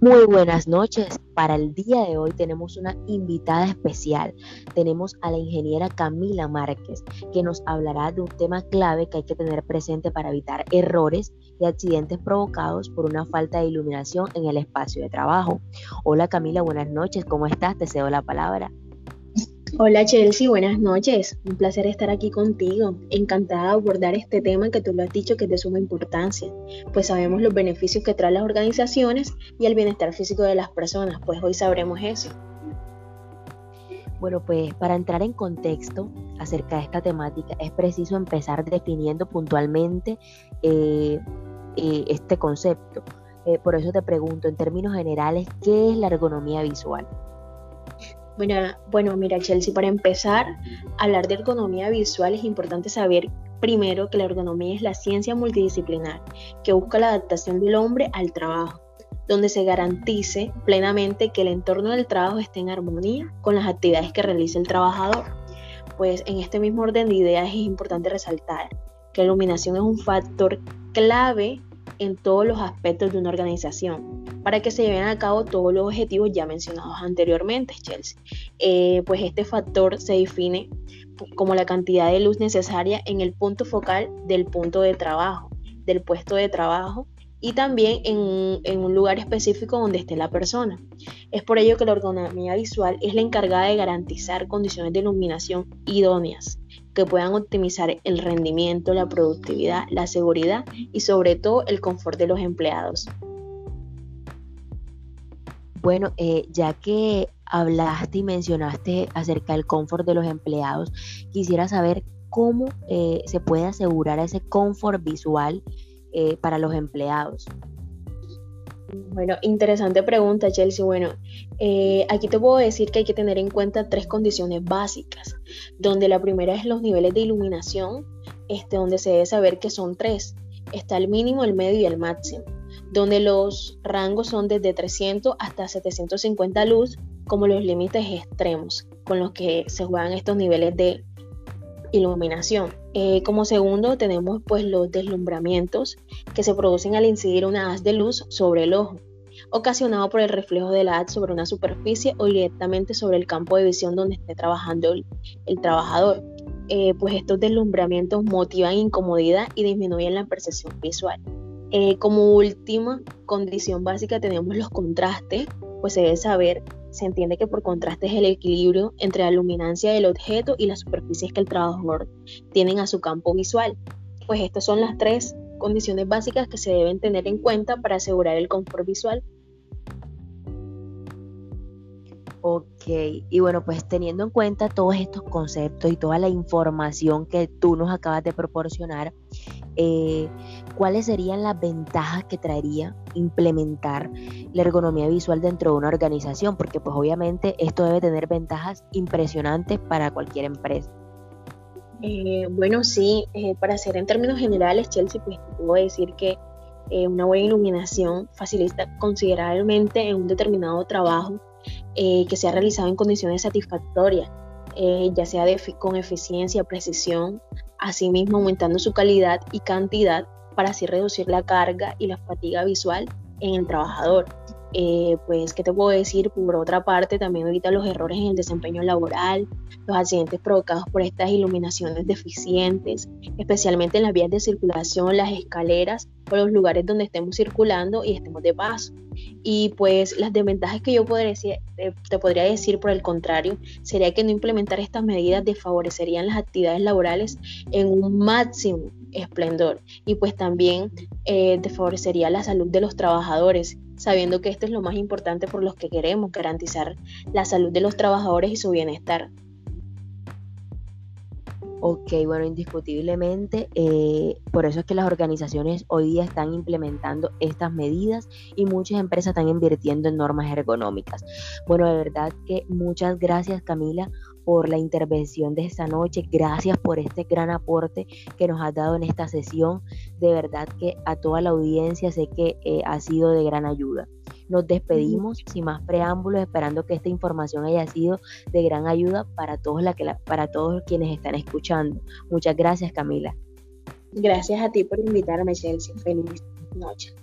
Muy buenas noches. Para el día de hoy tenemos una invitada especial. Tenemos a la ingeniera Camila Márquez, que nos hablará de un tema clave que hay que tener presente para evitar errores y accidentes provocados por una falta de iluminación en el espacio de trabajo. Hola Camila, buenas noches. ¿Cómo estás? Te cedo la palabra. Hola Chelsea, buenas noches. Un placer estar aquí contigo. Encantada de abordar este tema que tú lo has dicho que es de suma importancia, pues sabemos los beneficios que traen las organizaciones y el bienestar físico de las personas, pues hoy sabremos eso. Bueno, pues para entrar en contexto acerca de esta temática es preciso empezar definiendo puntualmente eh, eh, este concepto. Eh, por eso te pregunto, en términos generales, ¿qué es la ergonomía visual? Bueno, bueno, mira, Chelsea, para empezar, hablar de ergonomía visual es importante saber primero que la ergonomía es la ciencia multidisciplinar que busca la adaptación del hombre al trabajo, donde se garantice plenamente que el entorno del trabajo esté en armonía con las actividades que realiza el trabajador. Pues en este mismo orden de ideas es importante resaltar que la iluminación es un factor clave en todos los aspectos de una organización para que se lleven a cabo todos los objetivos ya mencionados anteriormente, Chelsea. Eh, pues este factor se define como la cantidad de luz necesaria en el punto focal del punto de trabajo, del puesto de trabajo y también en, un lugar específico donde esté la persona. Es por ello que la ergonomía visual es la encargada de garantizar condiciones de iluminación idóneas que puedan optimizar el rendimiento, la productividad, la seguridad y sobre todo el confort de los empleados. Bueno, eh, ya que hablaste y mencionaste acerca del confort de los empleados, quisiera saber cómo eh, se puede asegurar ese confort visual eh, para los empleados. Bueno, interesante pregunta, Chelsea. Bueno, aquí te puedo decir que hay que tener en cuenta tres condiciones básicas, donde la primera es los niveles de iluminación, este, donde se debe saber que son tres. Está el mínimo, el medio y el máximo donde los rangos son desde 300 hasta 750 luz como los límites extremos con los que se juegan estos niveles de iluminación. Eh, como segundo tenemos pues los deslumbramientos que se producen al incidir una haz de luz sobre el ojo, ocasionado por el reflejo de la haz sobre una superficie o directamente sobre el campo de visión donde esté trabajando el, trabajador. Eh, pues estos deslumbramientos motivan incomodidad y disminuyen la percepción visual. Eh, como última condición básica tenemos los contrastes, pues se debe saber, se entiende que por contraste es el equilibrio entre la luminancia del objeto y las superficies que el trabajador tiene a su campo visual. Pues estas son las tres condiciones básicas que se deben tener en cuenta para asegurar el confort visual Ok, y bueno, pues teniendo en cuenta todos estos conceptos y toda la información que tú nos acabas de proporcionar, eh, ¿cuáles serían las ventajas que traería implementar la ergonomía visual dentro de una organización? Porque pues obviamente esto debe tener ventajas impresionantes para cualquier empresa. Eh, bueno, sí, eh, para hacer en términos generales, Chelsea, pues puedo decir que una buena iluminación facilita considerablemente en un determinado trabajo eh, que sea realizado en condiciones satisfactorias, eh, ya sea con eficiencia, precisión, asimismo aumentando su calidad y cantidad para así reducir la carga y la fatiga visual en el trabajador. Eh, pues, ¿qué te puedo decir? Por otra parte, también evita los errores en el desempeño laboral, los accidentes provocados por estas iluminaciones deficientes, especialmente en las vías de circulación, las escaleras o los lugares donde estemos circulando y estemos de paso. Y pues las desventajas que yo podría decir, eh, te podría decir por el contrario, sería que no implementar estas medidas desfavorecerían las actividades laborales en un máximo esplendor y pues también eh, desfavorecería la salud de los trabajadores sabiendo que esto es lo más importante por los que queremos garantizar la salud de los trabajadores y su bienestar. Ok, bueno, indiscutiblemente, eh, por eso es que las organizaciones hoy día están implementando estas medidas y muchas empresas están invirtiendo en normas ergonómicas. Bueno, de verdad que muchas gracias Camila por la intervención de esta noche, gracias por este gran aporte que nos has dado en esta sesión. De verdad que a toda la audiencia sé que eh, ha sido de gran ayuda. Nos despedimos sin más preámbulos, esperando que esta información haya sido de gran ayuda para todos, la que para todos quienes están escuchando. Muchas gracias, Camila. Gracias a ti por invitarme, Chelsea. Feliz noche.